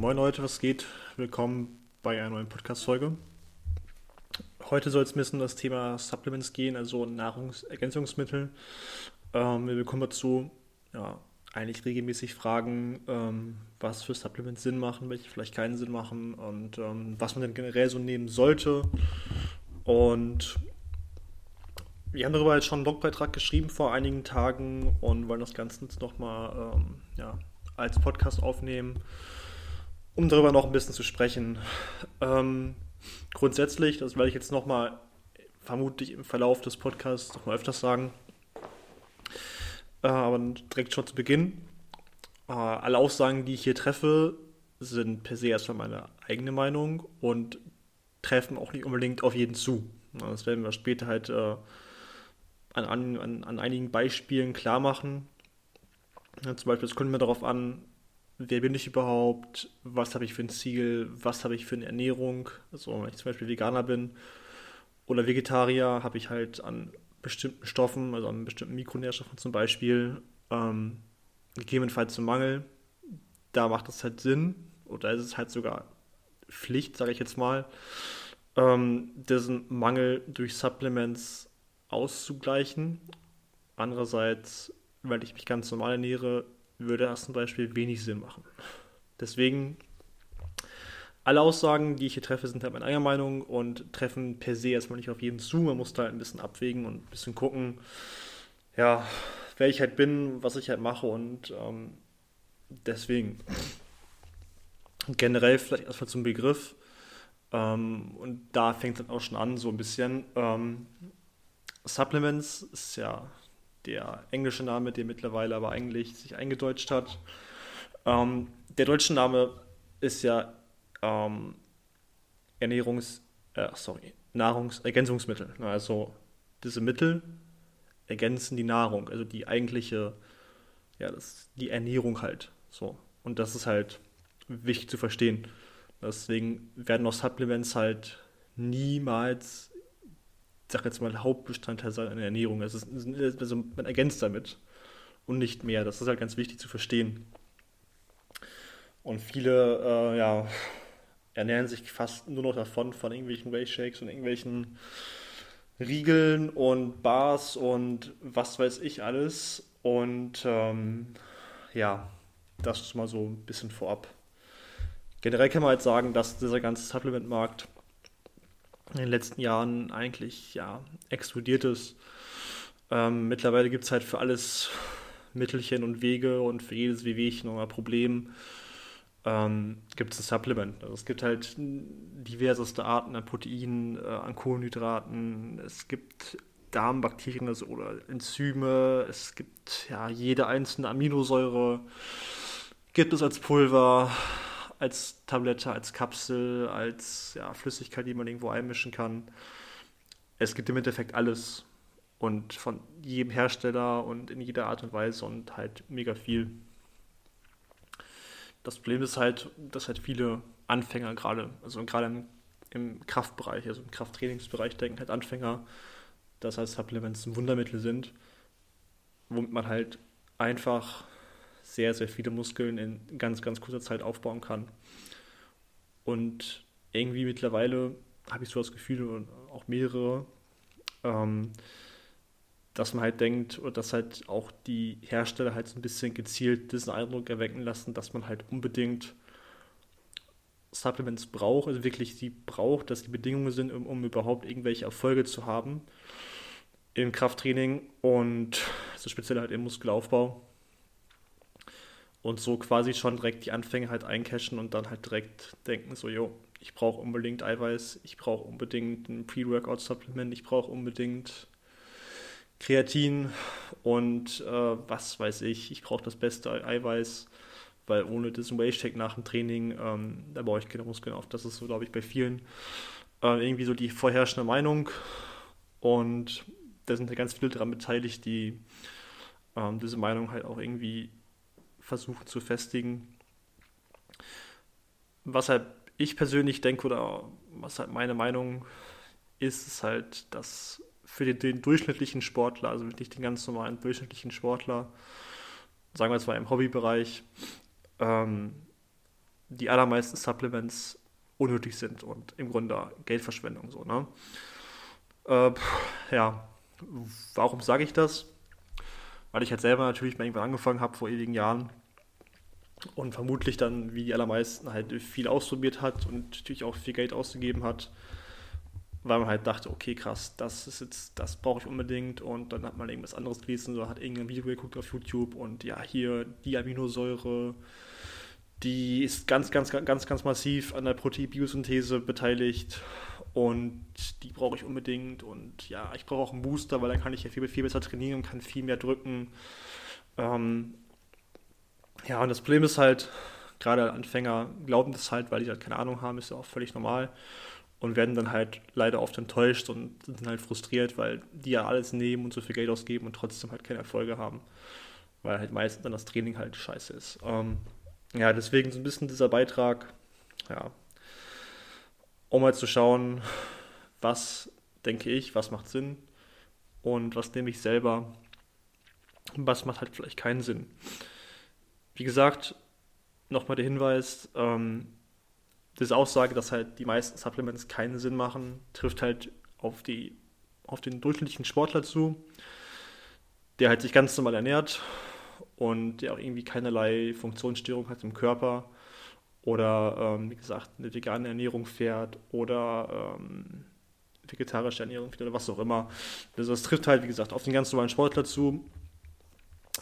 Moin Leute, was geht? Willkommen bei einer neuen Podcast-Folge. Heute soll es ein bisschen um das Thema Supplements gehen, also Nahrungsergänzungsmittel. Ähm, wir bekommen dazu ja, eigentlich regelmäßig Fragen, ähm, was für Supplements Sinn machen, welche vielleicht keinen Sinn machen und ähm, was man denn generell so nehmen sollte. Und wir haben darüber jetzt schon einen Blogbeitrag geschrieben vor einigen Tagen und wollen das Ganze jetzt nochmal ähm, ja, als Podcast aufnehmen, um darüber noch ein bisschen zu sprechen. Ähm, grundsätzlich, das werde ich jetzt nochmal vermutlich im Verlauf des Podcasts nochmal öfters sagen, äh, aber direkt schon zu Beginn. Äh, alle Aussagen, die ich hier treffe, sind per se erstmal meine eigene Meinung und treffen auch nicht unbedingt auf jeden zu. Das werden wir später halt äh, an, an, an einigen Beispielen klar machen. Ja, zum Beispiel, es kommt mir darauf an, wer bin ich überhaupt, was habe ich für ein Ziel, was habe ich für eine Ernährung. Also wenn ich zum Beispiel Veganer bin oder Vegetarier, habe ich halt an bestimmten Stoffen, also an bestimmten Mikronährstoffen zum Beispiel, ähm, gegebenenfalls zum Mangel. Da macht es halt Sinn, oder ist es halt sogar Pflicht, sage ich jetzt mal, ähm, diesen Mangel durch Supplements auszugleichen. Andererseits, weil ich mich ganz normal ernähre, würde das zum Beispiel wenig Sinn machen. Deswegen, alle Aussagen, die ich hier treffe, sind halt meine eigene Meinung und treffen per se erstmal nicht auf jeden zu. Man muss da halt ein bisschen abwägen und ein bisschen gucken, ja, wer ich halt bin, was ich halt mache und ähm, deswegen generell vielleicht erstmal zum Begriff. Ähm, und da fängt es dann auch schon an, so ein bisschen. Ähm, Supplements ist ja der englische Name, der mittlerweile aber eigentlich sich eingedeutscht hat. Ähm, der deutsche Name ist ja ähm, Ernährungs, äh, sorry, Nahrungsergänzungsmittel. Also diese Mittel ergänzen die Nahrung, also die eigentliche, ja, das, die Ernährung halt. So. Und das ist halt wichtig zu verstehen. Deswegen werden auch Supplements halt niemals sag jetzt mal, Hauptbestandteil seiner Ernährung. Also, also man ergänzt damit und nicht mehr. Das ist halt ganz wichtig zu verstehen. Und viele, äh, ja, ernähren sich fast nur noch davon, von irgendwelchen Whey-Shakes und irgendwelchen Riegeln und Bars und was weiß ich alles. Und ähm, ja, das ist mal so ein bisschen vorab. Generell kann man halt sagen, dass dieser ganze Supplement-Markt in den letzten Jahren eigentlich ja, explodiert ist. Ähm, mittlerweile gibt es halt für alles Mittelchen und Wege und für jedes Wehwehchen oder Problem. Ähm, gibt es ein Supplement. Also es gibt halt diverseste Arten an Proteinen, äh, an Kohlenhydraten, es gibt Darmbakterien also, oder Enzyme, es gibt ja jede einzelne Aminosäure, gibt es als Pulver, als Tablette, als Kapsel, als ja, Flüssigkeit, die man irgendwo einmischen kann. Es gibt im Endeffekt alles und von jedem Hersteller und in jeder Art und Weise und halt mega viel. Das Problem ist halt, dass halt viele Anfänger gerade, also gerade im, im Kraftbereich, also im Krafttrainingsbereich denken halt Anfänger, dass halt Supplements ein Wundermittel sind, womit man halt einfach sehr, sehr viele Muskeln in ganz, ganz kurzer Zeit aufbauen kann. Und irgendwie mittlerweile habe ich so das Gefühl, und auch mehrere, ähm, dass man halt denkt, oder dass halt auch die Hersteller halt so ein bisschen gezielt diesen Eindruck erwecken lassen, dass man halt unbedingt Supplements braucht, also wirklich die braucht, dass die Bedingungen sind, um, um überhaupt irgendwelche Erfolge zu haben im Krafttraining und so speziell halt im Muskelaufbau und so quasi schon direkt die Anfänge halt eincashen und dann halt direkt denken, so, jo, ich brauche unbedingt Eiweiß, ich brauche unbedingt ein Pre-Workout-Supplement, ich brauche unbedingt Kreatin und äh, was weiß ich, ich brauche das beste Eiweiß, weil ohne diesen Whey-Shake nach dem Training, ähm, da baue ich keine Muskeln auf. Das ist so, glaube ich, bei vielen äh, irgendwie so die vorherrschende Meinung und da sind ja ganz viele daran beteiligt, die ähm, diese Meinung halt auch irgendwie versuchen zu festigen. Was halt ich persönlich denke oder was halt meine Meinung ist, ist halt, dass für den, den durchschnittlichen Sportler, also wirklich den ganz normalen durchschnittlichen Sportler, sagen wir zwar im Hobbybereich, ähm, die allermeisten Supplements unnötig sind und im Grunde Geldverschwendung so, ne? Äh, ja, warum sage ich das? Weil ich halt selber natürlich mal irgendwann angefangen habe vor ewigen Jahren und vermutlich dann, wie die allermeisten, halt viel ausprobiert hat und natürlich auch viel Geld ausgegeben hat, weil man halt dachte, okay, krass, das ist jetzt, das brauche ich unbedingt und dann hat man irgendwas anderes gelesen, so hat irgendein Video geguckt auf YouTube und ja, hier die Aminosäure, die ist ganz, ganz, ganz, ganz massiv an der Proteinbiosynthese beteiligt und die brauche ich unbedingt und ja, ich brauche auch einen Booster, weil dann kann ich ja viel, viel besser trainieren und kann viel mehr drücken. Ähm, ja, und das Problem ist halt, gerade Anfänger glauben das halt, weil die halt keine Ahnung haben, ist ja auch völlig normal und werden dann halt leider oft enttäuscht und sind halt frustriert, weil die ja alles nehmen und so viel Geld ausgeben und trotzdem halt keine Erfolge haben, weil halt meistens dann das Training halt scheiße ist. Ähm, ja, deswegen so ein bisschen dieser Beitrag, ja, um mal zu schauen, was denke ich, was macht Sinn und was nehme ich selber, was macht halt vielleicht keinen Sinn. Wie gesagt, nochmal der Hinweis, ähm, diese Aussage, dass halt die meisten Supplements keinen Sinn machen, trifft halt auf, die, auf den durchschnittlichen Sportler zu, der halt sich ganz normal ernährt und der auch irgendwie keinerlei Funktionsstörung hat im Körper oder, ähm, wie gesagt, eine vegane Ernährung fährt oder ähm, vegetarische Ernährung fährt oder was auch immer. Also das trifft halt, wie gesagt, auf den ganz normalen Sportler zu.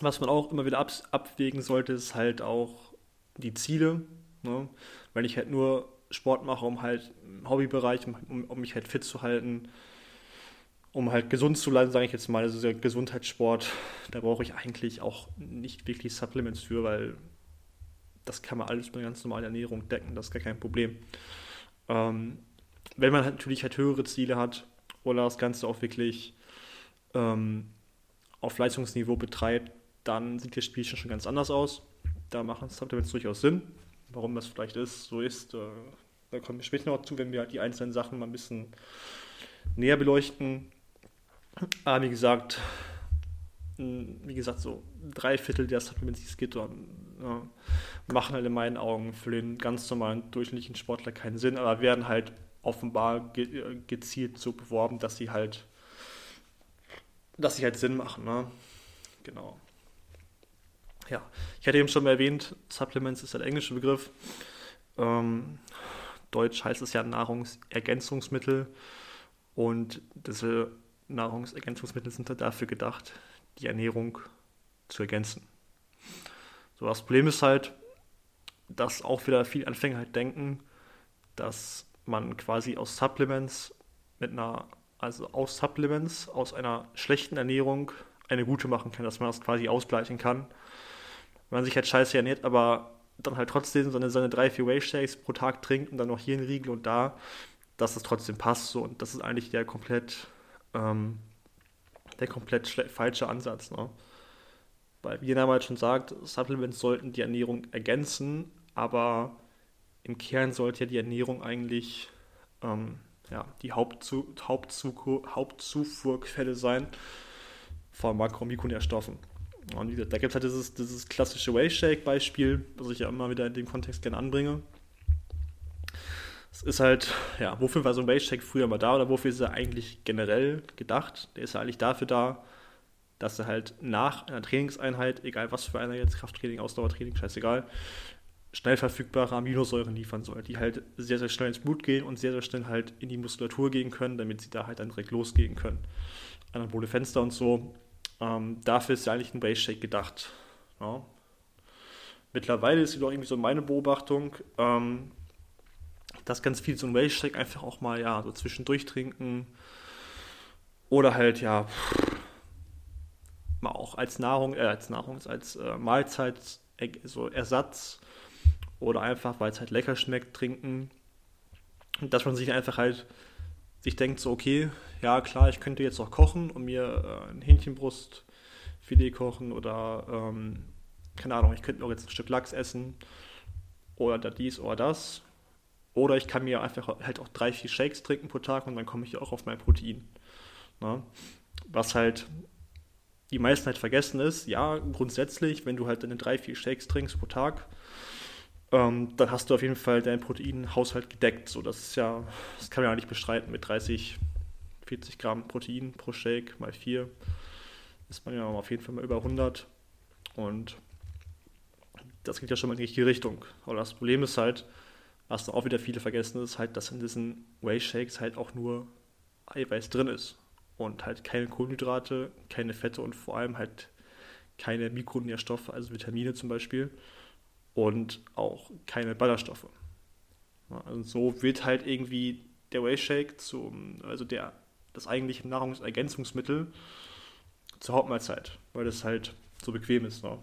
Was man auch immer wieder ab, abwägen sollte, ist halt auch die Ziele. Ne? Wenn ich halt nur Sport mache, um halt im Hobbybereich, um, um mich halt fit zu halten, um halt gesund zu bleiben, sage ich jetzt mal, also der Gesundheitssport, da brauche ich eigentlich auch nicht wirklich Supplements für, weil das kann man alles mit einer ganz normalen Ernährung decken, das ist gar kein Problem. Ähm, wenn man halt natürlich halt höhere Ziele hat oder das Ganze auch wirklich ähm, auf Leistungsniveau betreibt, dann sieht das Spielchen schon ganz anders aus. Da machen Supplements durchaus Sinn. Warum das vielleicht ist, so ist, äh, da kommen wir später noch zu, wenn wir halt die einzelnen Sachen mal ein bisschen näher beleuchten. Aber wie gesagt, wie gesagt, so drei Viertel der Supplements, die es gibt, ja, machen halt in meinen Augen für den ganz normalen durchschnittlichen Sportler keinen Sinn, aber werden halt offenbar ge gezielt so beworben, dass sie halt, dass sie halt Sinn machen, ne? Genau. Ja, ich hatte eben schon mal erwähnt, Supplements ist ein englischer Begriff. Ähm, Deutsch heißt es ja Nahrungsergänzungsmittel und diese Nahrungsergänzungsmittel sind halt dafür gedacht, die Ernährung zu ergänzen. So, das Problem ist halt, dass auch wieder viele Anfänger halt denken, dass man quasi aus Supplements mit einer, also aus Supplements, aus einer schlechten Ernährung eine gute machen kann, dass man das quasi ausgleichen kann. Wenn man sich halt scheiße ernährt, aber dann halt trotzdem seine, seine drei, vier Whey Shakes pro Tag trinkt und dann noch hier einen Riegel und da, dass es trotzdem passt. So. Und das ist eigentlich der komplett, ähm, der komplett falsche Ansatz. Ne? Weil, wie der Name halt schon sagt, Supplements sollten die Ernährung ergänzen, aber im Kern sollte ja die Ernährung eigentlich ähm, ja, die Hauptzu Hauptzu Hauptzufuhrquelle sein von Makro- und Mikronährstoffen. Und gesagt, da gibt es halt dieses, dieses klassische Whey Shake Beispiel, was ich ja immer wieder in dem Kontext gerne anbringe. Es ist halt, ja, wofür war so ein Whey Shake früher mal da oder wofür ist er eigentlich generell gedacht? Der ist ja eigentlich dafür da, dass er halt nach einer Trainingseinheit, egal was für einer jetzt, Krafttraining, Ausdauertraining, scheißegal, schnell verfügbare Aminosäuren liefern soll, die halt sehr, sehr schnell ins Blut gehen und sehr, sehr schnell halt in die Muskulatur gehen können, damit sie da halt dann direkt losgehen können. Anabole Fenster und so. Ähm, dafür ist ja eigentlich ein Base Shake gedacht. Ja. Mittlerweile ist jedoch irgendwie so meine Beobachtung, ähm, dass ganz viel so ein Base Shake einfach auch mal ja so zwischendurch trinken oder halt ja mal auch als Nahrung, äh, als Nahrung, als äh, Mahlzeit, so Ersatz oder einfach, weil es halt lecker schmeckt, trinken. Dass man sich einfach halt sich denkt, so, okay, ja klar, ich könnte jetzt auch kochen und mir äh, ein Hähnchenbrustfilet kochen oder, ähm, keine Ahnung, ich könnte auch jetzt ein Stück Lachs essen oder dies oder das. Oder ich kann mir einfach halt auch drei, vier Shakes trinken pro Tag und dann komme ich auch auf mein Protein. Ne? Was halt die meisten halt vergessen ist, ja, grundsätzlich, wenn du halt deine drei, vier Shakes trinkst pro Tag, ähm, dann hast du auf jeden Fall deinen Proteinhaushalt gedeckt. So, das ist ja, das kann man ja nicht bestreiten mit 30, 40 Gramm Protein pro Shake mal 4 ist man ja auf jeden Fall mal über 100 und das geht ja schon mal in die richtige Richtung. Aber das Problem ist halt, was auch wieder viele vergessen, ist halt, dass in diesen Whey Shakes halt auch nur Eiweiß drin ist und halt keine Kohlenhydrate, keine Fette und vor allem halt keine Mikronährstoffe, also Vitamine zum Beispiel und auch keine Ballaststoffe. Also so wird halt irgendwie der Whey Shake zum, also der, das eigentliche Nahrungsergänzungsmittel zur Hauptmahlzeit, weil das halt so bequem ist. Ne?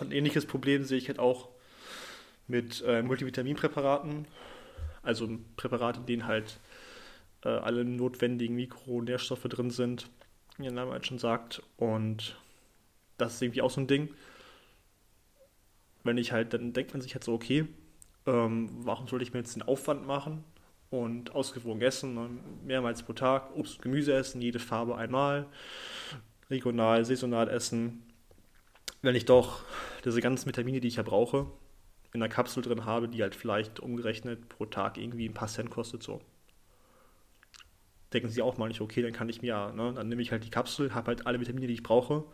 Und ein ähnliches Problem sehe ich halt auch mit äh, Multivitaminpräparaten, also Präparate, in denen halt äh, alle notwendigen Mikronährstoffe drin sind, wie der Name halt schon sagt. Und das ist irgendwie auch so ein Ding. Wenn ich halt, dann denkt man sich halt so, okay, ähm, warum soll ich mir jetzt den Aufwand machen und ausgewogen essen, ne? mehrmals pro Tag, Obst und Gemüse essen, jede Farbe einmal, regional, saisonal essen, wenn ich doch diese ganzen Vitamine, die ich ja brauche, in einer Kapsel drin habe, die halt vielleicht umgerechnet pro Tag irgendwie ein paar Cent kostet, so. Denken Sie auch mal nicht, okay, dann kann ich mir, ne, dann nehme ich halt die Kapsel, habe halt alle Vitamine, die ich brauche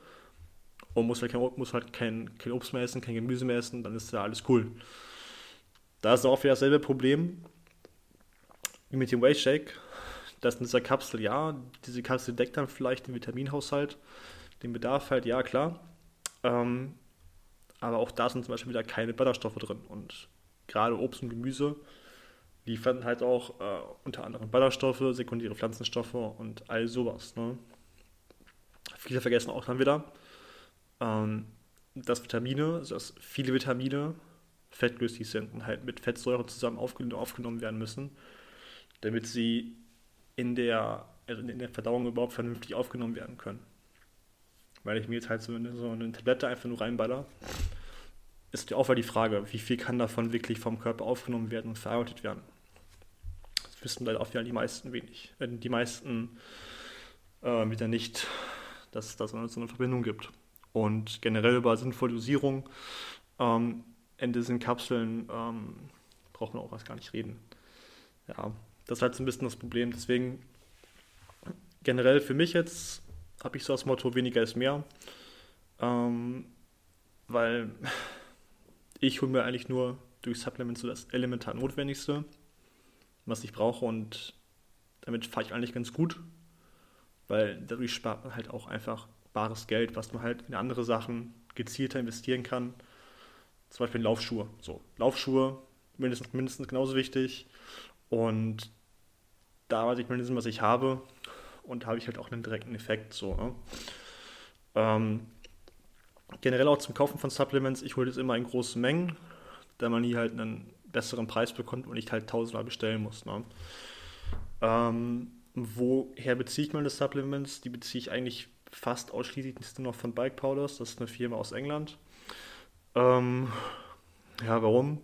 und muss halt kein, muss halt kein, kein Obst mehr essen, kein Gemüse mehr essen, dann ist ja alles cool. Da ist auch wieder dasselbe Problem wie mit dem Whey Shake. Das in dieser Kapsel, ja, diese Kapsel deckt dann vielleicht den Vitaminhaushalt, den Bedarf halt, ja, klar. Ähm, aber auch da sind zum Beispiel wieder keine Ballaststoffe drin. Und gerade Obst und Gemüse liefern halt auch äh, unter anderem Ballaststoffe, sekundäre Pflanzenstoffe und all sowas. Ne? Viele vergessen auch dann wieder, ähm, dass Vitamine, dass viele Vitamine fettlöslich sind und halt mit Fettsäuren zusammen aufgen aufgenommen werden müssen, damit sie in der, also in der Verdauung überhaupt vernünftig aufgenommen werden können weil ich mir jetzt halt so eine, so eine Tablette einfach nur reinballer, ist ja auch mal die Frage, wie viel kann davon wirklich vom Körper aufgenommen werden und verarbeitet werden. Das wissen leider auch wieder die meisten wenig. Äh, die meisten äh, wieder nicht, dass es da so eine, Verbindung gibt. Und generell über sinnvolle Dosierung ähm, in diesen Kapseln ähm, braucht man auch was gar nicht reden. Ja, das ist halt so ein bisschen das Problem. Deswegen generell für mich jetzt habe ich so das Motto, weniger ist mehr. Ähm, weil ich hole mir eigentlich nur durch Supplements so das elementar Notwendigste, was ich brauche und damit fahre ich eigentlich ganz gut, weil dadurch spart man halt auch einfach bares Geld, was man halt in andere Sachen gezielter investieren kann. Zum Beispiel in Laufschuhe. So, Laufschuhe mindestens, mindestens genauso wichtig und da weiß ich mindestens, was ich habe und habe ich halt auch einen direkten Effekt. So, ne? ähm, generell auch zum Kaufen von Supplements, ich hole das immer in großen Mengen, da man hier halt einen besseren Preis bekommt und ich halt tausendmal bestellen muss. Ne? Ähm, woher beziehe ich meine Supplements? Die beziehe ich eigentlich fast ausschließlich nur noch von Bike Powders. Das ist eine Firma aus England. Ähm, ja, warum?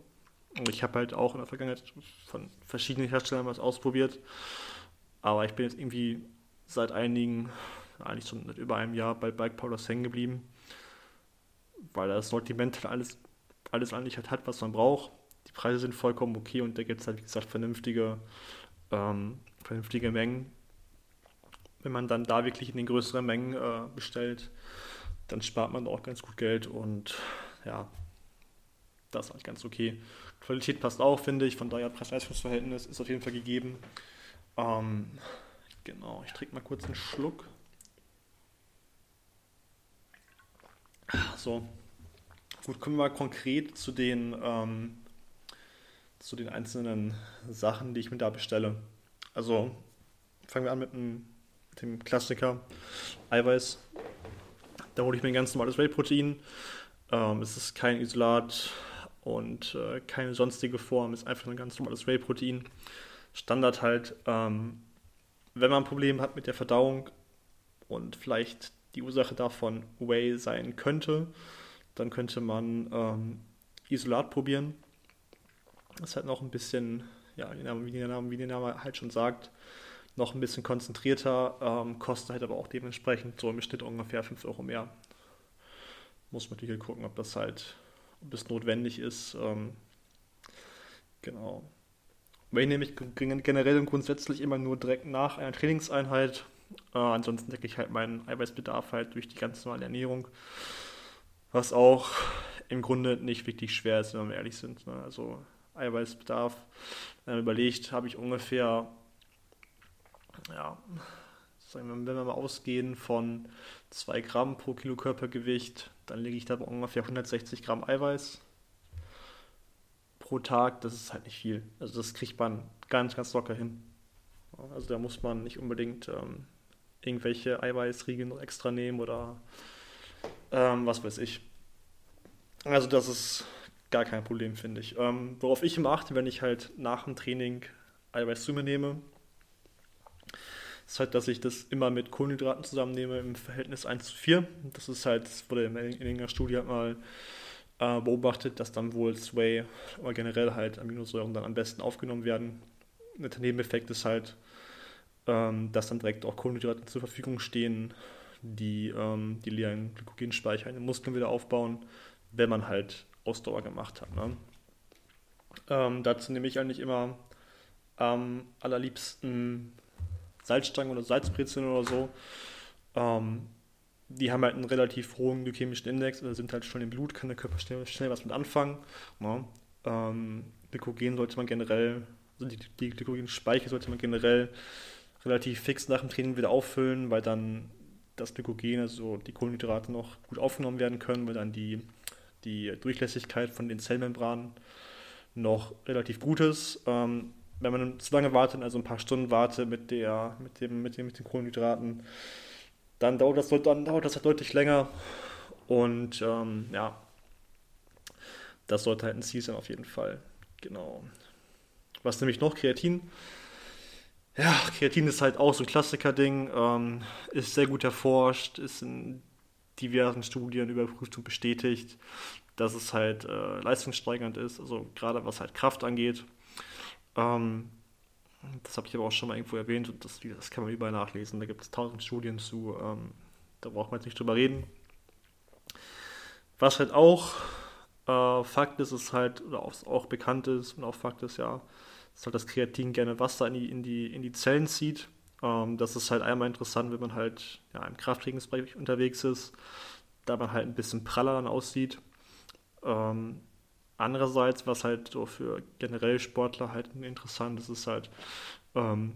Ich habe halt auch in der Vergangenheit von verschiedenen Herstellern was ausprobiert. Aber ich bin jetzt irgendwie seit einigen, eigentlich schon seit über einem Jahr bei Bike Powders hängen geblieben, weil das Sortiment halt alles, alles eigentlich halt hat, was man braucht. Die Preise sind vollkommen okay und da gibt es halt, wie gesagt, vernünftige, ähm, vernünftige Mengen. Wenn man dann da wirklich in den größeren Mengen äh, bestellt, dann spart man auch ganz gut Geld und ja, das ist halt ganz okay. Qualität passt auch, finde ich, von daher Preis-Leistungs-Verhältnis ist auf jeden Fall gegeben. Ähm, Genau, ich trinke mal kurz einen Schluck. So, gut, kommen wir mal konkret zu den, ähm, zu den einzelnen Sachen, die ich mir da bestelle. Also fangen wir an mit mit dem Klassiker Eiweiß. Da hole ich mir ein ganz normales Whey-Protein. Ähm, es ist kein Isolat und äh, keine sonstige Form, es ist einfach ein ganz normales Whey-Protein. Standard halt ähm, wenn man ein Problem hat mit der Verdauung und vielleicht die Ursache davon Whey sein könnte, dann könnte man ähm, Isolat probieren. Das ist halt noch ein bisschen, ja, wie der, Name, wie der Name halt schon sagt, noch ein bisschen konzentrierter, ähm, kostet halt aber auch dementsprechend so im Schnitt ungefähr 5 Euro mehr. Muss man natürlich gucken, ob das halt, ob es notwendig ist. Ähm, genau. Aber ich nehme ich generell und grundsätzlich immer nur direkt nach einer Trainingseinheit. Äh, ansonsten decke ich halt meinen Eiweißbedarf halt durch die ganz normale Ernährung. Was auch im Grunde nicht wirklich schwer ist, wenn wir ehrlich sind. Ne? Also Eiweißbedarf, wenn man überlegt, habe ich ungefähr, ja, sagen wir, wenn wir mal ausgehen von 2 Gramm pro Kilo Körpergewicht, dann liege ich da ungefähr 160 Gramm Eiweiß pro Tag. Das ist halt nicht viel. Also das kriegt man ganz, ganz locker hin. Also da muss man nicht unbedingt ähm, irgendwelche Eiweißriegel noch extra nehmen oder ähm, was weiß ich. Also das ist gar kein Problem, finde ich. Ähm, worauf ich immer achte, wenn ich halt nach dem Training Eiweiß zu mir nehme, ist halt, dass ich das immer mit Kohlenhydraten zusammennehme im Verhältnis 1 zu 4. Das ist halt, das wurde in irgendeiner Studie halt mal äh, beobachtet, dass dann wohl Sway oder generell halt Aminosäuren dann am besten aufgenommen werden. Der Nebeneffekt ist halt, ähm, dass dann direkt auch Kohlenhydrate zur Verfügung stehen, die ähm, die leeren Glykogenspeicher in den Muskeln wieder aufbauen, wenn man halt Ausdauer gemacht hat. Ne? Ähm, dazu nehme ich eigentlich immer am allerliebsten Salzstangen oder Salzbrezeln oder so. Ähm, die haben halt einen relativ hohen glykämischen Index, also sind halt schon im Blut, kann der Körper schnell, schnell was mit anfangen. Ne? Ähm, Glykogen sollte man generell, also die, die Glykogenspeicher sollte man generell relativ fix nach dem Training wieder auffüllen, weil dann das Glykogen, also die Kohlenhydrate noch gut aufgenommen werden können, weil dann die, die Durchlässigkeit von den Zellmembranen noch relativ gut ist. Ähm, wenn man zu lange wartet, also ein paar Stunden wartet mit, der, mit, dem, mit, dem, mit den Kohlenhydraten, dann dauert das, dann dauert das halt deutlich länger. Und ähm, ja, das sollte halt ein Ziel sein auf jeden Fall. Genau. Was nämlich noch? Kreatin. Ja, Kreatin ist halt auch so ein Klassiker-Ding, ähm, ist sehr gut erforscht, ist in diversen Studien überprüft und bestätigt, dass es halt äh, leistungssteigernd ist, also gerade was halt Kraft angeht. Ähm, das habe ich aber auch schon mal irgendwo erwähnt und das, das kann man überall nachlesen. Da gibt es tausend Studien zu. Ähm, da braucht man jetzt nicht drüber reden. Was halt auch äh, Fakt ist, ist halt, oder auch bekannt ist und auch Fakt ist ja, ist halt, dass Kreatin gerne Wasser in die, in die, in die Zellen zieht. Ähm, das ist halt einmal interessant, wenn man halt ja, im Krafttrainingsbereich unterwegs ist, da man halt ein bisschen praller dann aussieht. Ähm, Andererseits, was halt so für generell Sportler halt interessant ist, ist halt, ähm,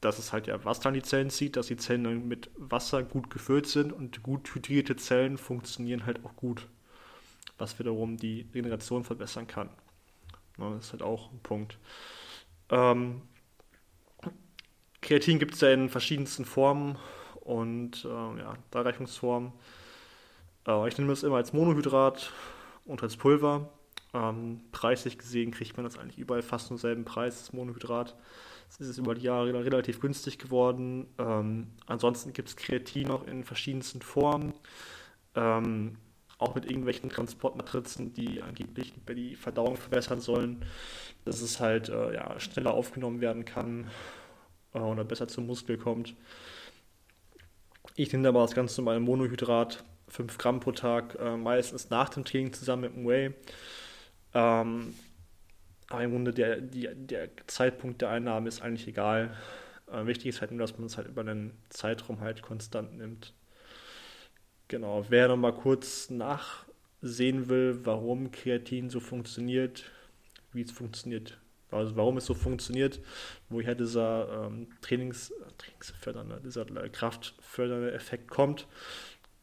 dass es halt ja Wasser an die Zellen zieht, dass die Zellen dann mit Wasser gut gefüllt sind und gut hydrierte Zellen funktionieren halt auch gut, was wiederum die Regeneration verbessern kann. Ja, das ist halt auch ein Punkt. Ähm, Kreatin gibt es ja in verschiedensten Formen und äh, ja, Darreichungsformen. Äh, ich nehme es immer als Monohydrat und als Pulver. Ähm, preislich gesehen kriegt man das eigentlich überall fast nur selben Preis, das Monohydrat. Es ist über die Jahre relativ günstig geworden. Ähm, ansonsten gibt es Kreatin auch in verschiedensten Formen. Ähm, auch mit irgendwelchen Transportmatrizen, die angeblich die Verdauung verbessern sollen, dass es halt äh, ja, schneller aufgenommen werden kann äh, oder besser zum Muskel kommt. Ich nehme aber das ganz normale Monohydrat 5 Gramm pro Tag, äh, meistens nach dem Training zusammen mit dem Whey. Ähm, aber im Grunde der, die, der Zeitpunkt der Einnahme ist eigentlich egal. Äh, wichtig ist halt nur, dass man es halt über einen Zeitraum halt konstant nimmt. Genau, wer noch mal kurz nachsehen will, warum Kreatin so funktioniert, wie es funktioniert, also warum es so funktioniert, woher dieser ähm, Trainings, trainingsfördernde, dieser kraftfördernde Effekt kommt,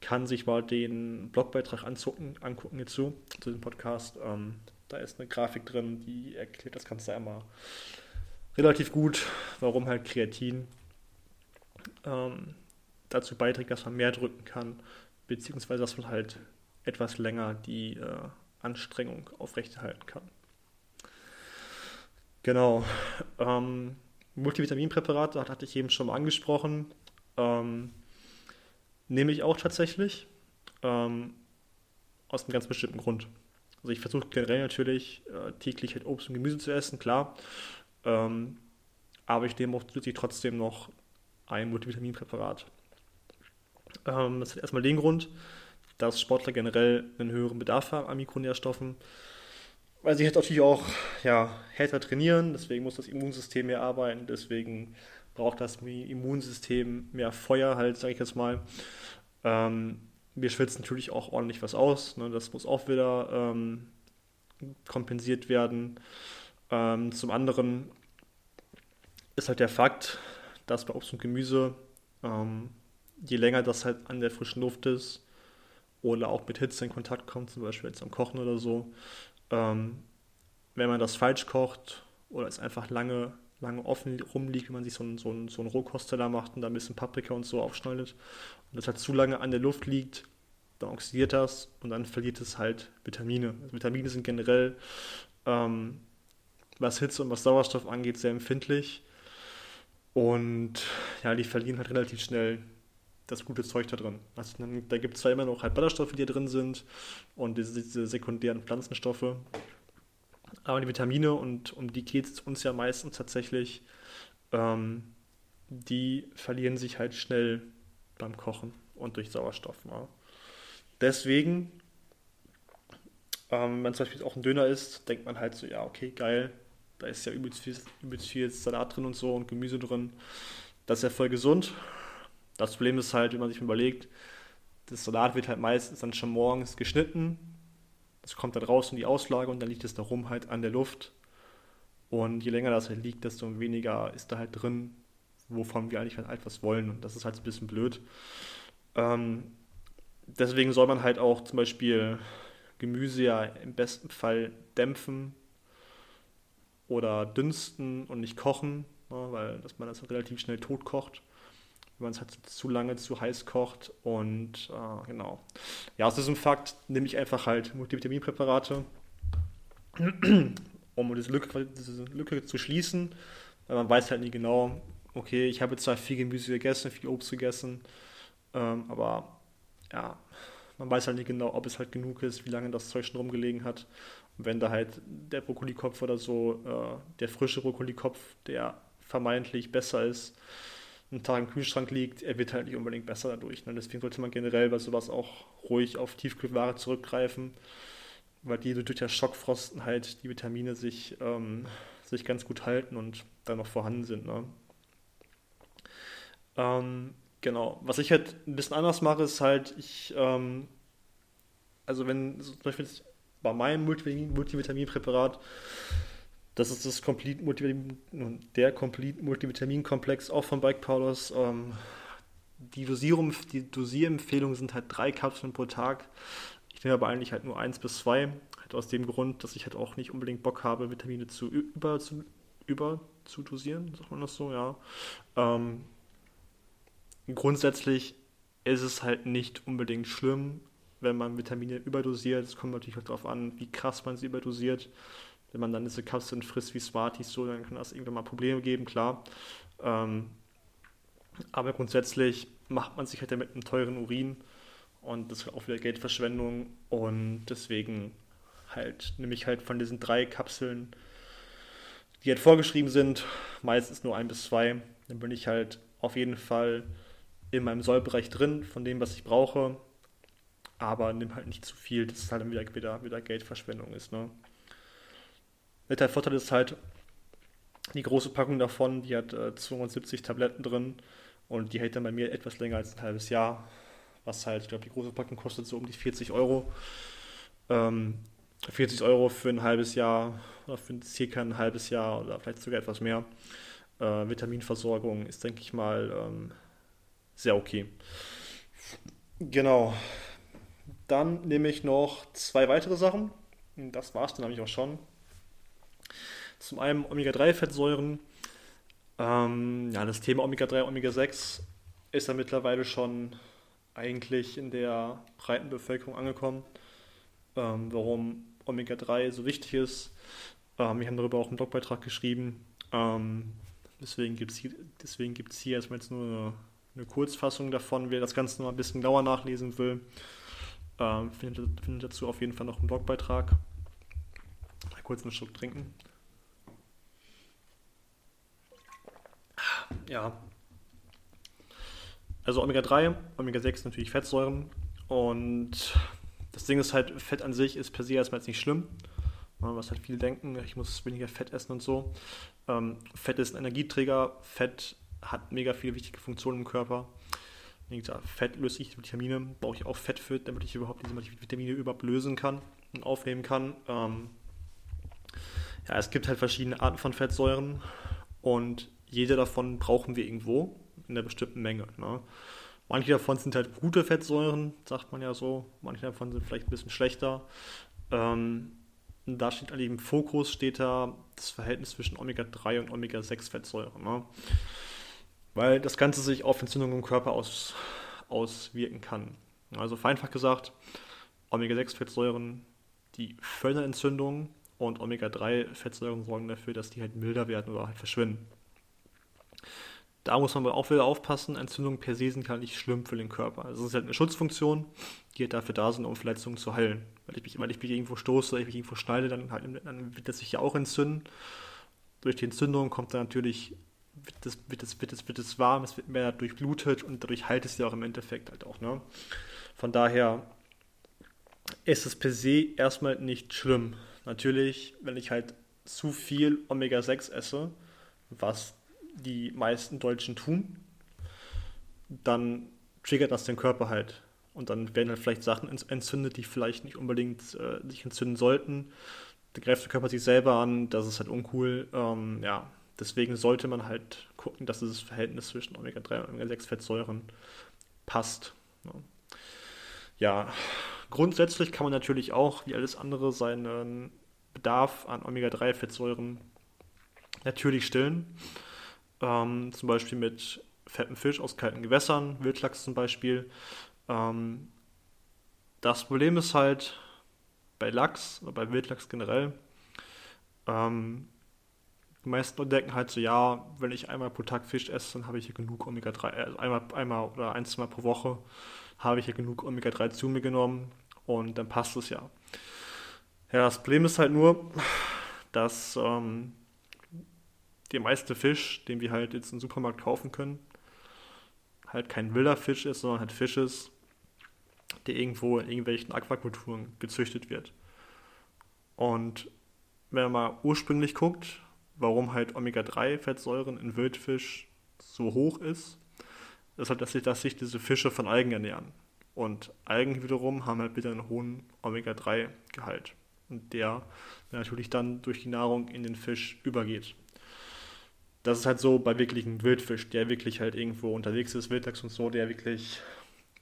kann sich mal den Blogbeitrag anzucken, angucken hierzu, zu dem Podcast. Ähm, da ist eine Grafik drin, die erklärt das Ganze einmal relativ gut, warum halt Kreatin ähm, dazu beiträgt, dass man mehr drücken kann, beziehungsweise dass man halt etwas länger die äh, Anstrengung aufrechterhalten kann. Genau. Ähm, Multivitaminpräparate, das hatte ich eben schon mal angesprochen. Ähm, nehme ich auch tatsächlich. Ähm, aus einem ganz bestimmten Grund. Also ich versuche generell natürlich äh, täglich halt Obst und Gemüse zu essen, klar. Ähm, aber ich nehme auch zusätzlich trotzdem noch ein Multivitaminpräparat. Ähm, das hat erstmal den Grund, dass Sportler generell einen höheren Bedarf haben an Mikronährstoffen, weil sie halt natürlich auch ja, härter trainieren, deswegen muss das Immunsystem mehr arbeiten, deswegen braucht das Immunsystem mehr Feuer halt, sage ich jetzt mal. Ähm, wir schwitzen natürlich auch ordentlich was aus, ne? das muss auch wieder ähm, kompensiert werden. Ähm, zum anderen ist halt der Fakt, dass bei Obst und Gemüse, ähm, je länger das halt an der frischen Luft ist oder auch mit Hitze in Kontakt kommt, zum Beispiel jetzt am Kochen oder so, ähm, wenn man das falsch kocht oder es einfach lange, lange offen rumliegt, wenn man sich so einen, so einen, so einen Rohkosteller macht und da ein bisschen Paprika und so aufschneidet und das halt zu lange an der Luft liegt, dann oxidiert das und dann verliert es halt Vitamine. Also Vitamine sind generell, ähm, was Hitze und was Sauerstoff angeht, sehr empfindlich. Und ja, die verlieren halt relativ schnell das gute Zeug da drin. Also dann, da gibt es zwar immer noch halt Ballaststoffe, die da drin sind und diese, diese sekundären Pflanzenstoffe, aber die Vitamine, und um die geht es uns ja meistens tatsächlich, ähm, die verlieren sich halt schnell beim Kochen und durch Sauerstoff. Ja. Deswegen, ähm, wenn man zum Beispiel auch ein Döner isst, denkt man halt so, ja, okay, geil, da ist ja übelst viel, übelst viel Salat drin und so und Gemüse drin. Das ist ja voll gesund. Das Problem ist halt, wenn man sich überlegt, das Salat wird halt meistens dann schon morgens geschnitten. Es kommt dann raus in die Auslage und dann liegt es da rum halt an der Luft. Und je länger das halt liegt, desto weniger ist da halt drin, wovon wir eigentlich halt etwas wollen. Und das ist halt ein bisschen blöd. Ähm, deswegen soll man halt auch zum Beispiel Gemüse ja im besten Fall dämpfen oder dünsten und nicht kochen, ne, weil dass man das halt relativ schnell tot kocht, wenn man es halt zu lange zu heiß kocht. Und äh, genau. Ja, aus diesem Fakt nehme ich einfach halt Multivitaminpräparate, um diese Lücke, diese Lücke zu schließen, weil man weiß halt nie genau, okay, ich habe zwar viel Gemüse gegessen, viel Obst gegessen, ähm, aber ja, man weiß halt nicht genau, ob es halt genug ist, wie lange das Zeug schon rumgelegen hat. Und wenn da halt der Brokkolikopf oder so, äh, der frische Brokkolikopf, der vermeintlich besser ist, einen Tag im Kühlschrank liegt, er wird halt nicht unbedingt besser dadurch. Ne? Deswegen sollte man generell bei sowas auch ruhig auf Tiefkühlware zurückgreifen, weil die durch das Schockfrosten halt die Vitamine sich, ähm, sich ganz gut halten und dann noch vorhanden sind. Ne? Ähm, Genau. Was ich halt ein bisschen anders mache, ist halt, ich, ähm, also wenn, zum Beispiel bei meinem Multivitaminpräparat, das ist das Complete Multivitamin, der Complete Multivitamin-Komplex auch von Bike Powders. Ähm, die Dosierung, die Dosierempfehlungen sind halt drei Kapseln pro Tag. Ich nehme aber eigentlich halt nur eins bis zwei. Halt aus dem Grund, dass ich halt auch nicht unbedingt Bock habe, Vitamine zu über zu, über zu dosieren, sagt man das so, ja. Ähm, grundsätzlich ist es halt nicht unbedingt schlimm, wenn man Vitamine überdosiert. Es kommt natürlich auch darauf an, wie krass man sie überdosiert. Wenn man dann diese Kapseln frisst wie Smarties, so, dann kann das irgendwann mal Probleme geben, klar. Ähm, aber grundsätzlich macht man sich halt damit einen teuren Urin und das ist auch wieder Geldverschwendung und deswegen halt nehme ich halt von diesen drei Kapseln, die halt vorgeschrieben sind, meistens nur ein bis zwei, dann bin ich halt auf jeden Fall in meinem Sollbereich drin, von dem, was ich brauche, aber nimm halt nicht zu viel, dass es halt dann wieder, wieder, Geldverschwendung ist. Ne? Der Vorteil ist halt, die große Packung davon, die hat äh, 270 Tabletten drin und die hält dann bei mir etwas länger als ein halbes Jahr, was halt, ich glaube, die große Packung kostet so um die 40 Euro. Ähm, 40 Euro für ein halbes Jahr oder für circa ein halbes Jahr oder vielleicht sogar etwas mehr. Äh, Vitaminversorgung ist, denke ich mal, ähm, sehr okay. Genau. Dann nehme ich noch zwei weitere Sachen. Das war es dann eigentlich auch schon. Zum einen Omega-3-Fettsäuren. Ähm, ja, das Thema Omega-3, Omega-6 ist ja mittlerweile schon eigentlich in der breiten Bevölkerung angekommen. Ähm, warum Omega-3 so wichtig ist. Ähm, wir haben darüber auch einen Blogbeitrag geschrieben. Ähm, deswegen gibt es hier, hier erstmal jetzt nur eine eine Kurzfassung davon. Wer das Ganze noch ein bisschen genauer nachlesen will, ähm, findet, findet, dazu auf jeden Fall noch einen Blogbeitrag. Mal kurz einen Schluck trinken. Ja. Also Omega-3, Omega-6 natürlich Fettsäuren Und das Ding ist halt, Fett an sich ist per se erstmal jetzt nicht schlimm. Was halt viele denken, ich muss weniger Fett essen und so. Ähm, Fett ist ein Energieträger, Fett hat mega viele wichtige Funktionen im Körper. Wie gesagt, Fett löse ich Vitamine, brauche ich auch Fett für, damit ich überhaupt diese Vitamine überhaupt lösen kann und aufnehmen kann. Ähm, ja, es gibt halt verschiedene Arten von Fettsäuren und jede davon brauchen wir irgendwo in einer bestimmten Menge. Ne? Manche davon sind halt gute Fettsäuren, sagt man ja so. Manche davon sind vielleicht ein bisschen schlechter. Ähm, da steht halt im Fokus steht da das Verhältnis zwischen Omega-3 und Omega-6-Fettsäuren. Ne? Weil das Ganze sich auf Entzündungen im Körper aus, auswirken kann. Also vereinfacht gesagt, Omega-6-Fettsäuren, die fördern Entzündungen und Omega-3-Fettsäuren sorgen dafür, dass die halt milder werden oder halt verschwinden. Da muss man aber auch wieder aufpassen, Entzündungen per se sind halt nicht schlimm für den Körper. Also es ist halt eine Schutzfunktion, die halt dafür da sind, um Verletzungen zu heilen. Weil ich mich, weil ich mich irgendwo stoße, ich mich irgendwo schneide, dann, halt, dann wird das sich ja auch entzünden. Durch die Entzündung kommt dann natürlich, wird das, wird das, wird das, wird das warm, es wird mehr durchblutet und dadurch heilt es ja auch im Endeffekt halt auch. Ne? Von daher ist es per se erstmal nicht schlimm. Natürlich, wenn ich halt zu viel Omega-6 esse, was die meisten Deutschen tun, dann triggert das den Körper halt. Und dann werden halt vielleicht Sachen entzündet, die vielleicht nicht unbedingt äh, sich entzünden sollten. Da greift der Körper sich selber an, das ist halt uncool. Ähm, ja, deswegen sollte man halt gucken, dass dieses Verhältnis zwischen Omega-3 und Omega-6-Fettsäuren passt. Ja. ja, grundsätzlich kann man natürlich auch, wie alles andere, seinen Bedarf an Omega-3-Fettsäuren natürlich stillen. Ähm, zum Beispiel mit fettem Fisch aus kalten Gewässern, Wildlachs zum Beispiel. Ähm, das Problem ist halt bei Lachs oder bei Wildlachs generell, ähm, die meisten denken halt so, ja, wenn ich einmal pro Tag Fisch esse, dann habe ich hier genug Omega-3, also einmal, einmal oder ein, zwei Mal pro Woche habe ich hier genug Omega-3 zu mir genommen und dann passt es ja. Ja, das Problem ist halt nur, dass ähm, der meiste Fisch, den wir halt jetzt im Supermarkt kaufen können, halt kein wilder Fisch ist, sondern halt Fisch ist, der irgendwo in irgendwelchen Aquakulturen gezüchtet wird. Und wenn man mal ursprünglich guckt, warum halt Omega-3-Fettsäuren in Wildfisch so hoch ist, ist halt, dass sich, dass sich diese Fische von Algen ernähren. Und Algen wiederum haben halt wieder einen hohen Omega-3-Gehalt. Und der natürlich dann durch die Nahrung in den Fisch übergeht das ist halt so bei wirklichen Wildfisch, der wirklich halt irgendwo unterwegs ist, Wildlachs und so, der wirklich,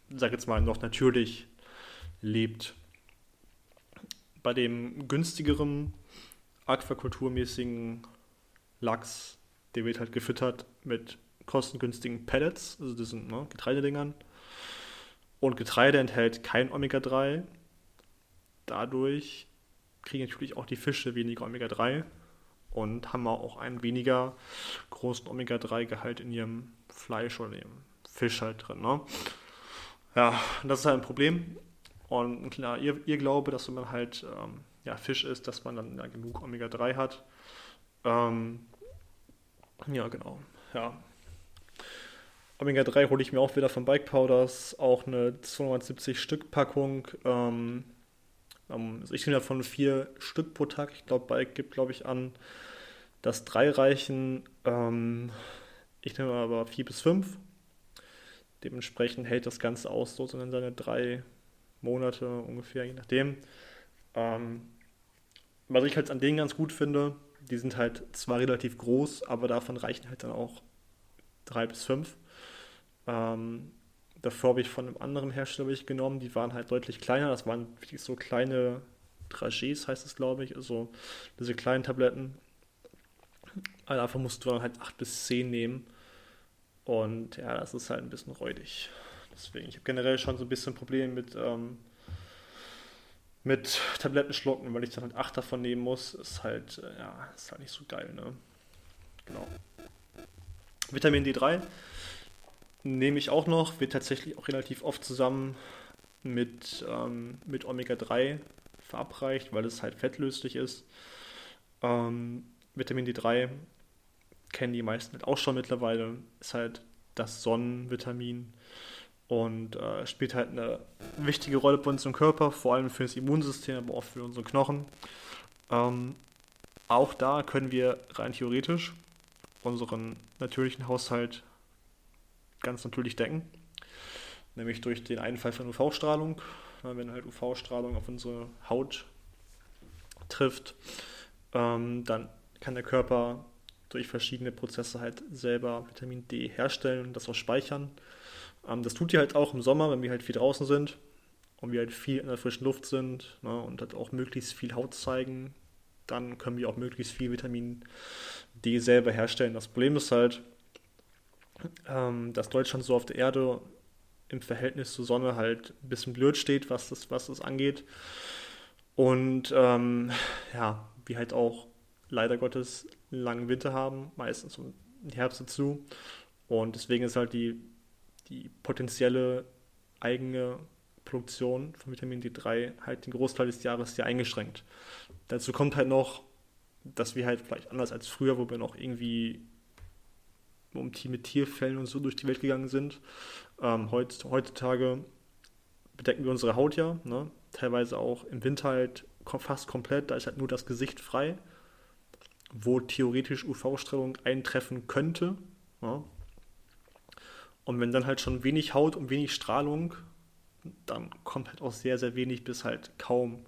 sag jetzt mal, noch natürlich lebt. Bei dem günstigeren, aquakulturmäßigen Lachs, der wird halt gefüttert mit kostengünstigen Pellets, also diesen ne, Getreidedingern. Und Getreide enthält kein Omega-3. Dadurch kriegen natürlich auch die Fische weniger Omega-3 und haben auch einen weniger großen Omega-3-Gehalt in ihrem Fleisch oder ihrem Fisch halt drin. Ne? Ja, das ist halt ein Problem. Und klar, ihr, ihr Glaube, dass wenn man halt ähm, ja, Fisch isst, dass man dann ja, genug Omega-3 hat. Ähm, ja, genau. Ja. Omega-3 hole ich mir auch wieder von Bike Powders, auch eine 270 Stück Packung. Ähm, also ich nehme davon vier Stück pro Tag. Ich glaube, Bike gibt, glaube ich, an, dass drei reichen. Ähm, ich nehme aber vier bis fünf. Dementsprechend hält das Ganze aus, so in seine drei Monate ungefähr, je nachdem. Ähm, was ich halt an denen ganz gut finde, die sind halt zwar relativ groß, aber davon reichen halt dann auch drei bis fünf. Ähm, Davor habe ich von einem anderen Hersteller genommen, die waren halt deutlich kleiner. Das waren so kleine Dragés, heißt es, glaube ich. Also diese kleinen Tabletten. Also davon musst du dann halt 8 bis 10 nehmen. Und ja, das ist halt ein bisschen räudig. Deswegen, ich habe generell schon so ein bisschen Probleme mit, ähm, mit Tabletten schlucken, weil ich dann halt 8 davon nehmen muss. Ist halt, äh, ja, ist halt nicht so geil, ne? Genau. Vitamin D3 nehme ich auch noch, wird tatsächlich auch relativ oft zusammen mit, ähm, mit Omega-3 verabreicht, weil es halt fettlöslich ist. Ähm, Vitamin D3 kennen die meisten halt auch schon mittlerweile, ist halt das Sonnenvitamin. und äh, spielt halt eine wichtige Rolle bei uns im Körper, vor allem für das Immunsystem, aber auch für unsere Knochen. Ähm, auch da können wir rein theoretisch unseren natürlichen Haushalt ganz natürlich decken, nämlich durch den Einfall von UV-Strahlung. Wenn halt UV-Strahlung auf unsere Haut trifft, ähm, dann kann der Körper durch verschiedene Prozesse halt selber Vitamin D herstellen und das auch speichern. Ähm, das tut ihr halt auch im Sommer, wenn wir halt viel draußen sind und wir halt viel in der frischen Luft sind ne, und halt auch möglichst viel Haut zeigen, dann können wir auch möglichst viel Vitamin D selber herstellen. Das Problem ist halt, ähm, dass Deutschland so auf der Erde im Verhältnis zur Sonne halt ein bisschen blöd steht, was das, was das angeht. Und ähm, ja, wir halt auch leider Gottes einen langen Winter haben, meistens im Herbst dazu. Und deswegen ist halt die die potenzielle eigene Produktion von Vitamin D3 halt den Großteil des Jahres sehr eingeschränkt. Dazu kommt halt noch, dass wir halt vielleicht anders als früher, wo wir noch irgendwie um mit Tierfällen und so durch die Welt gegangen sind. Ähm, heut, heutzutage bedecken wir unsere Haut ja, ne? teilweise auch im Winter halt fast komplett, da ist halt nur das Gesicht frei, wo theoretisch UV-Strahlung eintreffen könnte. Ja? Und wenn dann halt schon wenig Haut und wenig Strahlung, dann kommt halt auch sehr, sehr wenig bis halt kaum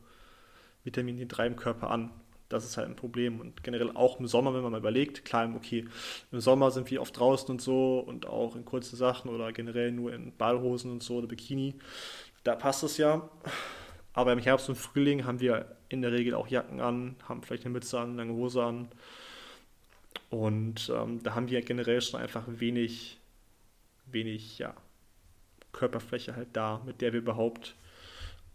Vitamin D3 im Körper an. Das ist halt ein Problem. Und generell auch im Sommer, wenn man mal überlegt, klar, okay, im Sommer sind wir oft draußen und so und auch in kurzen Sachen oder generell nur in Ballhosen und so oder Bikini. Da passt es ja. Aber im Herbst und Frühling haben wir in der Regel auch Jacken an, haben vielleicht eine Mütze an, eine lange Hose an. Und ähm, da haben wir generell schon einfach wenig wenig ja, Körperfläche halt da, mit der wir überhaupt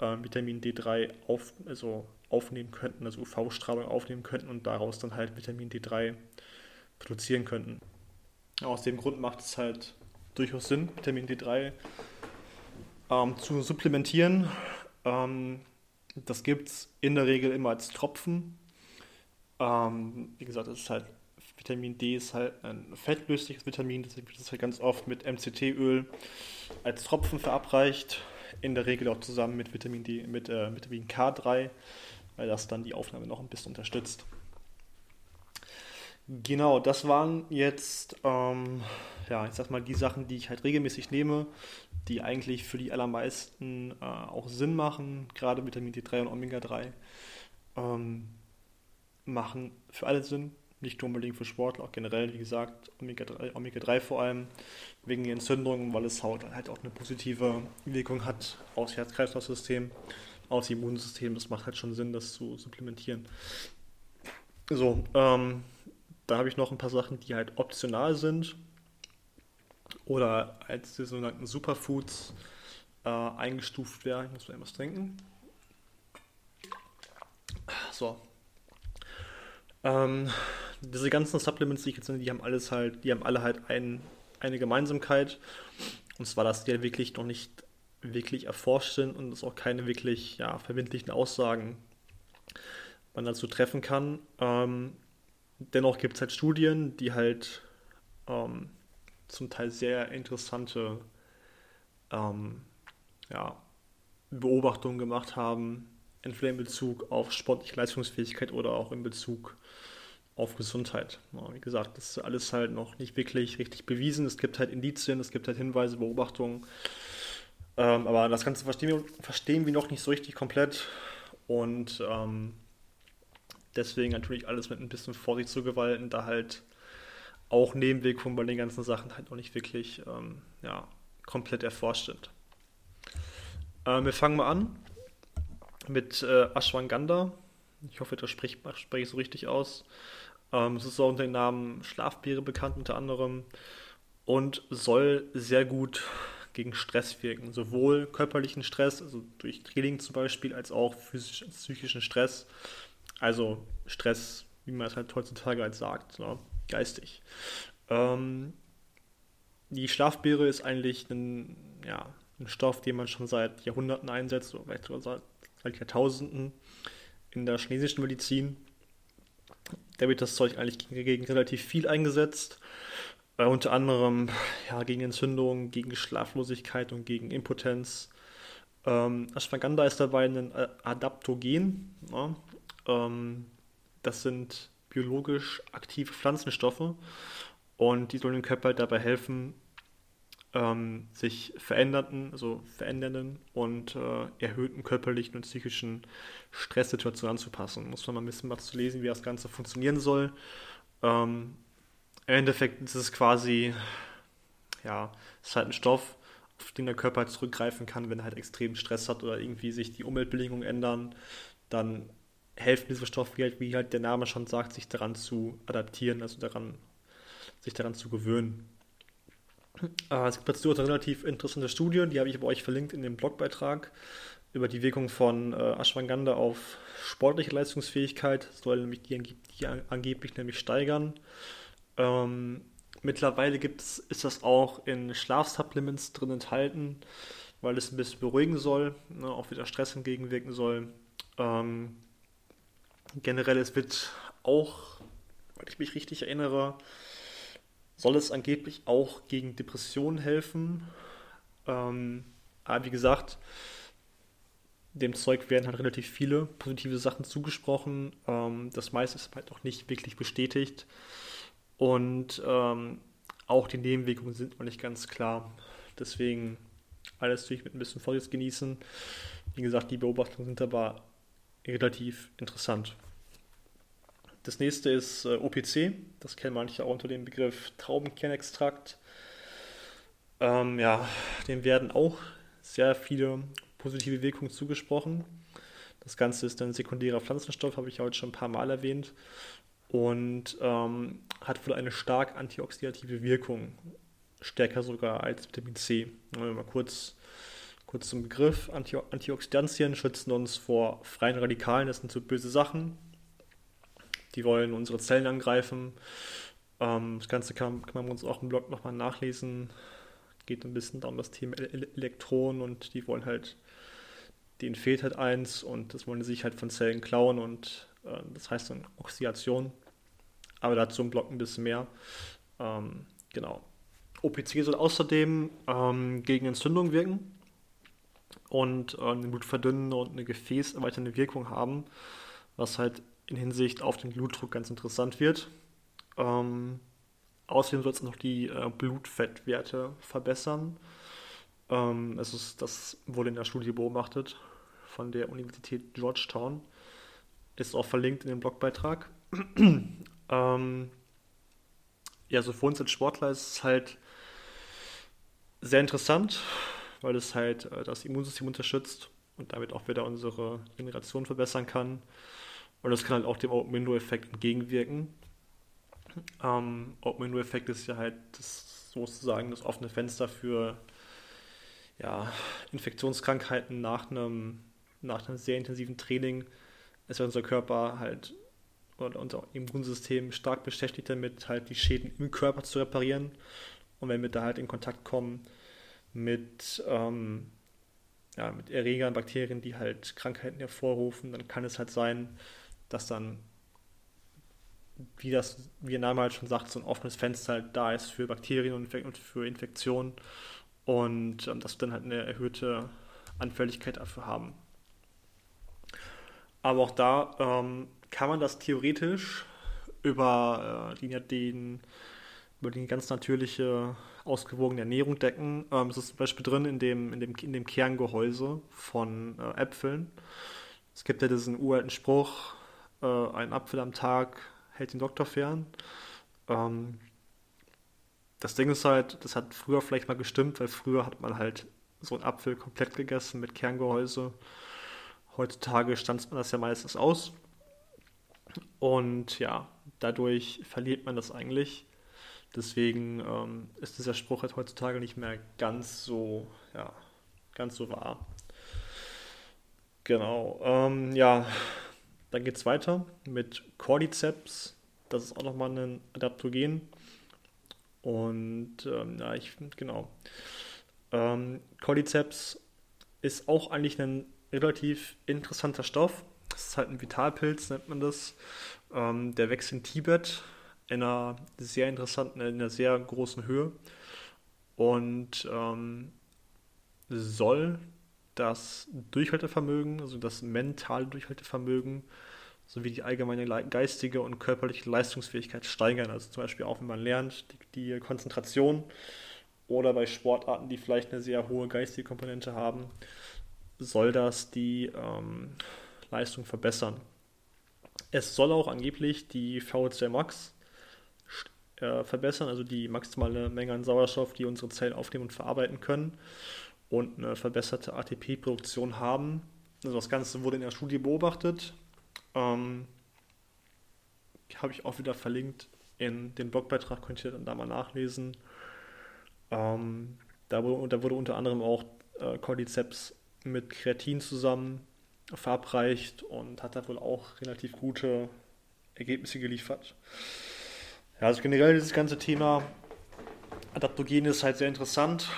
äh, Vitamin D3 auf, also aufnehmen könnten, also UV-Strahlung aufnehmen könnten und daraus dann halt Vitamin D3 produzieren könnten. Aus dem Grund macht es halt durchaus Sinn, Vitamin D3 ähm, zu supplementieren. Ähm, das gibt es in der Regel immer als Tropfen. Ähm, wie gesagt, es ist halt Vitamin D ist halt ein fettlösliches Vitamin, deswegen wird es halt ganz oft mit MCT-Öl als Tropfen verabreicht. In der Regel auch zusammen mit Vitamin D, mit äh, Vitamin K3, weil das dann die Aufnahme noch ein bisschen unterstützt. Genau, das waren jetzt, ähm, ja, ich sag mal, die Sachen, die ich halt regelmäßig nehme, die eigentlich für die allermeisten äh, auch Sinn machen, gerade Vitamin D3 und Omega 3 ähm, machen für alle Sinn nicht nur unbedingt für Sportler, auch generell, wie gesagt, Omega-3, Omega-3 vor allem, wegen der Entzündungen, weil es halt, halt auch eine positive Wirkung hat aufs Herz-Kreislauf-System, aufs Immunsystem. Das macht halt schon Sinn, das zu supplementieren. So, ähm, da habe ich noch ein paar Sachen, die halt optional sind oder als die sogenannten Superfoods äh, eingestuft werden. Ich muss mal etwas trinken. So. Ähm, diese ganzen Supplements, die ich jetzt nenne, die haben alles halt, die haben alle halt ein, eine Gemeinsamkeit. Und zwar, dass die halt wirklich noch nicht wirklich erforscht sind und es auch keine wirklich ja, verbindlichen Aussagen man dazu treffen kann. Ähm, dennoch gibt es halt Studien, die halt ähm, zum Teil sehr interessante ähm, ja, Beobachtungen gemacht haben, entweder in Bezug auf sportliche Leistungsfähigkeit oder auch in Bezug auf Gesundheit. Wie gesagt, das ist alles halt noch nicht wirklich richtig bewiesen. Es gibt halt Indizien, es gibt halt Hinweise, Beobachtungen. Ähm, aber das Ganze verstehen wir, verstehen wir noch nicht so richtig komplett. Und ähm, deswegen natürlich alles mit ein bisschen Vorsicht zu gewalten, da halt auch Nebenwirkungen bei den ganzen Sachen halt noch nicht wirklich ähm, ja, komplett erforscht sind. Äh, wir fangen mal an mit äh, Ashwagandha. Ich hoffe, das spreche sprech ich so richtig aus. Ähm, es ist auch unter dem Namen Schlafbeere bekannt unter anderem und soll sehr gut gegen Stress wirken. Sowohl körperlichen Stress, also durch Training zum Beispiel, als auch physischen, psychischen Stress. Also Stress, wie man es halt heutzutage halt sagt, ne? geistig. Ähm, die Schlafbeere ist eigentlich ein, ja, ein Stoff, den man schon seit Jahrhunderten einsetzt, oder vielleicht sogar seit, seit Jahrtausenden in der chinesischen Medizin. Da wird das Zeug eigentlich gegen relativ viel eingesetzt. Äh, unter anderem ja, gegen Entzündung, gegen Schlaflosigkeit und gegen Impotenz. Ähm, Ashwagandha ist dabei ein Adaptogen. Ja? Ähm, das sind biologisch aktive Pflanzenstoffe und die sollen dem Körper dabei helfen, ähm, sich verändernden, also verändernden und äh, erhöhten körperlichen und psychischen Stresssituationen anzupassen. Muss man mal ein bisschen was zu lesen, wie das Ganze funktionieren soll. Ähm, Im Endeffekt ist es quasi, ja, es ist halt ein Stoff, auf den der Körper halt zurückgreifen kann, wenn er halt extrem Stress hat oder irgendwie sich die Umweltbedingungen ändern, dann helfen diese Stoffe halt, wie halt der Name schon sagt, sich daran zu adaptieren, also daran, sich daran zu gewöhnen. Äh, es gibt dazu eine relativ interessante Studie, die habe ich bei euch verlinkt in dem Blogbeitrag über die Wirkung von äh, Ashwagandha auf sportliche Leistungsfähigkeit. Das soll nämlich die, die angeblich nämlich steigern. Ähm, mittlerweile gibt's, ist das auch in Schlafsupplements drin enthalten, weil es ein bisschen beruhigen soll, ne, auch wieder Stress entgegenwirken soll. Ähm, generell, es wird auch, weil ich mich richtig erinnere, soll es angeblich auch gegen Depressionen helfen. Ähm, aber wie gesagt, dem Zeug werden halt relativ viele positive Sachen zugesprochen. Ähm, das meiste ist halt auch nicht wirklich bestätigt. Und ähm, auch die Nebenwirkungen sind noch nicht ganz klar. Deswegen alles natürlich mit ein bisschen Vorsicht genießen. Wie gesagt, die Beobachtungen sind aber relativ interessant. Das nächste ist äh, OPC. Das kennen manche auch unter dem Begriff Traubenkernextrakt. Ähm, ja, dem werden auch sehr viele positive Wirkungen zugesprochen. Das Ganze ist ein sekundärer Pflanzenstoff, habe ich heute schon ein paar Mal erwähnt. Und ähm, hat wohl eine stark antioxidative Wirkung. Stärker sogar als Vitamin C. Mal kurz, kurz zum Begriff. Anti Antioxidantien schützen uns vor freien Radikalen. Das sind so böse Sachen die wollen unsere Zellen angreifen. Ähm, das Ganze kann, kann, man uns auch im Blog nochmal nachlesen. Geht ein bisschen um das Thema Elektronen und die wollen halt, denen fehlt halt eins und das wollen sie sich halt von Zellen klauen und äh, das heißt dann Oxidation. Aber dazu im Blog ein bisschen mehr. Ähm, genau. OPC soll außerdem ähm, gegen Entzündung wirken und äh, eine Blut verdünnen und eine gefäßerweiternde Wirkung haben, was halt in Hinsicht auf den Blutdruck ganz interessant wird. Ähm, außerdem soll es noch die äh, Blutfettwerte verbessern. Ähm, es ist, das wurde in der Studie beobachtet von der Universität Georgetown. Ist auch verlinkt in dem Blogbeitrag. Ähm, ja, so für uns als Sportler ist es halt sehr interessant, weil es halt äh, das Immunsystem unterstützt und damit auch wieder unsere Generation verbessern kann. Und das kann halt auch dem Open-Window-Effekt entgegenwirken. Ähm, Open-Window-Effekt ist ja halt das, sozusagen das offene Fenster für ja, Infektionskrankheiten nach einem, nach einem sehr intensiven Training. Ist ja unser Körper halt oder unser Immunsystem stark beschäftigt damit, halt die Schäden im Körper zu reparieren. Und wenn wir da halt in Kontakt kommen mit, ähm, ja, mit Erregern, Bakterien, die halt Krankheiten hervorrufen, dann kann es halt sein, dass dann, wie das, wie der Name halt schon sagt, so ein offenes Fenster halt da ist für Bakterien und für Infektionen und ähm, dass wir dann halt eine erhöhte Anfälligkeit dafür haben. Aber auch da ähm, kann man das theoretisch über äh, den, über die ganz natürliche ausgewogene Ernährung decken. Ähm, es ist zum Beispiel drin in dem, in dem, in dem Kerngehäuse von äh, Äpfeln. Es gibt ja diesen uralten Spruch, äh, ein Apfel am Tag hält den Doktor fern. Ähm, das Ding ist halt, das hat früher vielleicht mal gestimmt, weil früher hat man halt so einen Apfel komplett gegessen mit Kerngehäuse. Heutzutage stanzt man das ja meistens aus. Und ja, dadurch verliert man das eigentlich. Deswegen ähm, ist dieser Spruch halt heutzutage nicht mehr ganz so, ja, ganz so wahr. Genau. Ähm, ja, dann geht es weiter mit Cordyceps. Das ist auch nochmal ein Adaptogen. Und ähm, ja, ich genau. Ähm, Cordyceps ist auch eigentlich ein relativ interessanter Stoff. Das ist halt ein Vitalpilz, nennt man das. Ähm, der wächst in Tibet in einer sehr interessanten, in einer sehr großen Höhe und ähm, soll das Durchhaltevermögen, also das mentale Durchhaltevermögen sowie die allgemeine geistige und körperliche Leistungsfähigkeit steigern. Also zum Beispiel auch, wenn man lernt, die, die Konzentration oder bei Sportarten, die vielleicht eine sehr hohe geistige Komponente haben, soll das die ähm, Leistung verbessern. Es soll auch angeblich die VO2 Max äh, verbessern, also die maximale Menge an Sauerstoff, die unsere Zellen aufnehmen und verarbeiten können und eine verbesserte ATP-Produktion haben. Also das Ganze wurde in der Studie beobachtet. Ähm, Habe ich auch wieder verlinkt in den Blogbeitrag, könnt ihr dann da mal nachlesen. Ähm, da, wurde, da, wurde, unter anderem auch äh, Cordyceps mit Kreatin zusammen verabreicht und hat da wohl auch relativ gute Ergebnisse geliefert. Ja, also generell dieses ganze Thema Adaptogen ist halt sehr interessant,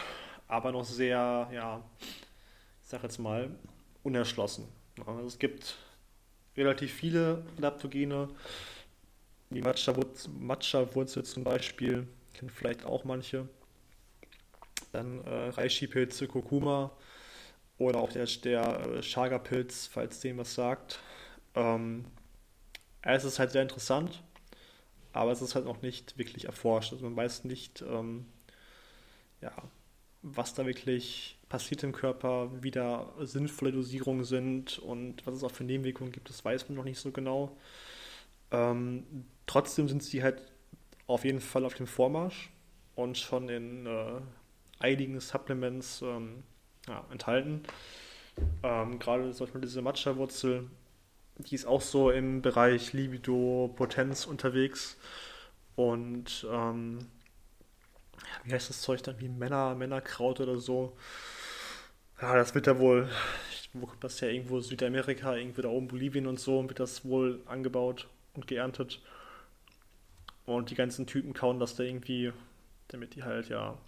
aber noch sehr, ja, ich sag jetzt mal, unerschlossen. Also es gibt relativ viele Adaptogene, die Matcha-Wurzel zum Beispiel, kennen vielleicht auch manche. Dann äh, Reishi-Pilze, Kurkuma, oder auch der, der äh, Chaga-Pilz, falls dem was sagt. Ähm, es ist halt sehr interessant, aber es ist halt noch nicht wirklich erforscht. Also man weiß nicht, ähm, ja, was da wirklich passiert im Körper, wie da sinnvolle Dosierungen sind und was es auch für Nebenwirkungen gibt, das weiß man noch nicht so genau. Ähm, trotzdem sind sie halt auf jeden Fall auf dem Vormarsch und schon in äh, einigen Supplements ähm, ja, enthalten. Ähm, gerade zum Beispiel diese Matcha-Wurzel, die ist auch so im Bereich Libido, Potenz unterwegs. Und ähm, wie heißt das Zeug dann? Wie Männer, Männerkraut oder so. Ja, das wird da wohl, wo kommt das ja irgendwo Südamerika, irgendwo da oben Bolivien und so, wird das wohl angebaut und geerntet. Und die ganzen Typen kauen das da irgendwie, damit die halt ja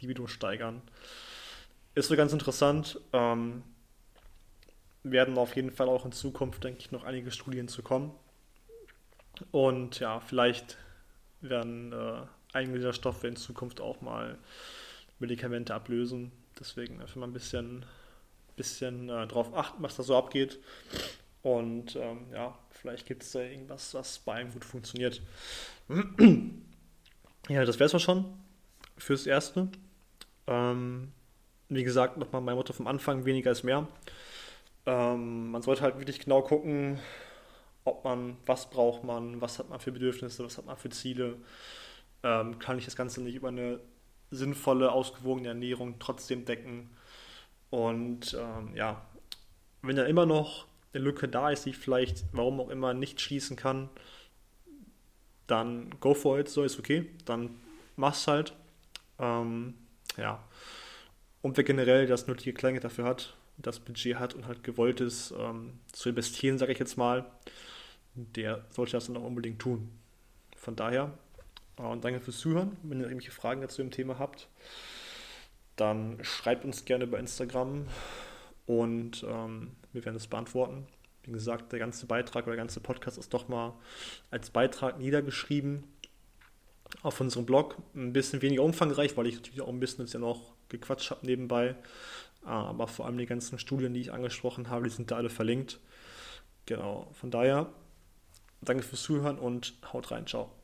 Libido steigern. Ist so ganz interessant. Ähm, werden auf jeden Fall auch in Zukunft, denke ich, noch einige Studien zu kommen. Und ja, vielleicht werden äh, einige dieser Stoffe in Zukunft auch mal Medikamente ablösen. Deswegen einfach mal ein bisschen, bisschen äh, drauf achten, was da so abgeht. Und ähm, ja, vielleicht gibt es da irgendwas, was bei einem gut funktioniert. ja, das wäre es schon fürs Erste. Ähm, wie gesagt, nochmal mein Motto vom Anfang, weniger ist mehr. Ähm, man sollte halt wirklich genau gucken, ob man, was braucht man, was hat man für Bedürfnisse, was hat man für Ziele. Ähm, kann ich das Ganze nicht über eine sinnvolle, ausgewogene Ernährung trotzdem decken. Und ähm, ja, wenn dann immer noch eine Lücke da ist, die ich vielleicht, warum auch immer, nicht schließen kann, dann go for it, so ist okay. Dann mach's halt. Ähm, ja, und wer generell das nötige Kleingeld dafür hat, das Budget hat und halt gewollt ist, ähm, zu investieren, sage ich jetzt mal, der sollte das dann auch unbedingt tun. Von daher, äh, und danke fürs Zuhören. Wenn ihr irgendwelche Fragen dazu im Thema habt, dann schreibt uns gerne über Instagram und ähm, wir werden es beantworten. Wie gesagt, der ganze Beitrag oder der ganze Podcast ist doch mal als Beitrag niedergeschrieben auf unserem Blog. Ein bisschen weniger umfangreich, weil ich natürlich auch ein bisschen jetzt ja noch gequatscht habe nebenbei. Ah, aber vor allem die ganzen Studien, die ich angesprochen habe, die sind da alle verlinkt. Genau, von daher, danke fürs Zuhören und haut rein, ciao.